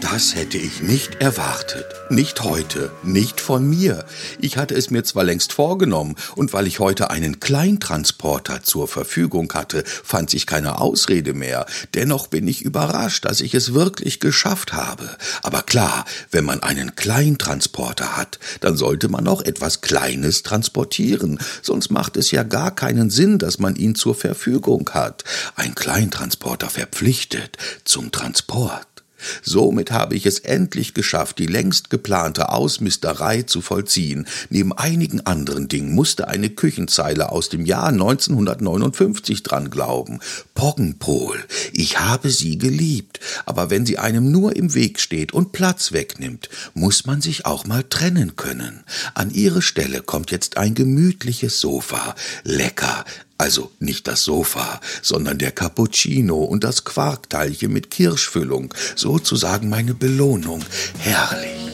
Das hätte ich nicht erwartet. Nicht heute, nicht von mir. Ich hatte es mir zwar längst vorgenommen, und weil ich heute einen Kleintransporter zur Verfügung hatte, fand sich keine Ausrede mehr. Dennoch bin ich überrascht, dass ich es wirklich geschafft habe. Aber klar, wenn man einen Kleintransporter hat, dann sollte man auch etwas Kleines transportieren, sonst macht es ja gar keinen Sinn, dass man ihn zur Verfügung hat. Ein Kleintransporter verpflichtet zum Transport. Somit habe ich es endlich geschafft, die längst geplante Ausmisterei zu vollziehen. Neben einigen anderen Dingen musste eine Küchenzeile aus dem Jahr 1959 dran glauben. Poggenpol, ich habe sie geliebt, aber wenn sie einem nur im Weg steht und Platz wegnimmt, muss man sich auch mal trennen können. An ihre Stelle kommt jetzt ein gemütliches Sofa, lecker, also nicht das Sofa, sondern der Cappuccino und das Quarkteilchen mit Kirschfüllung, sozusagen meine Belohnung. Herrlich.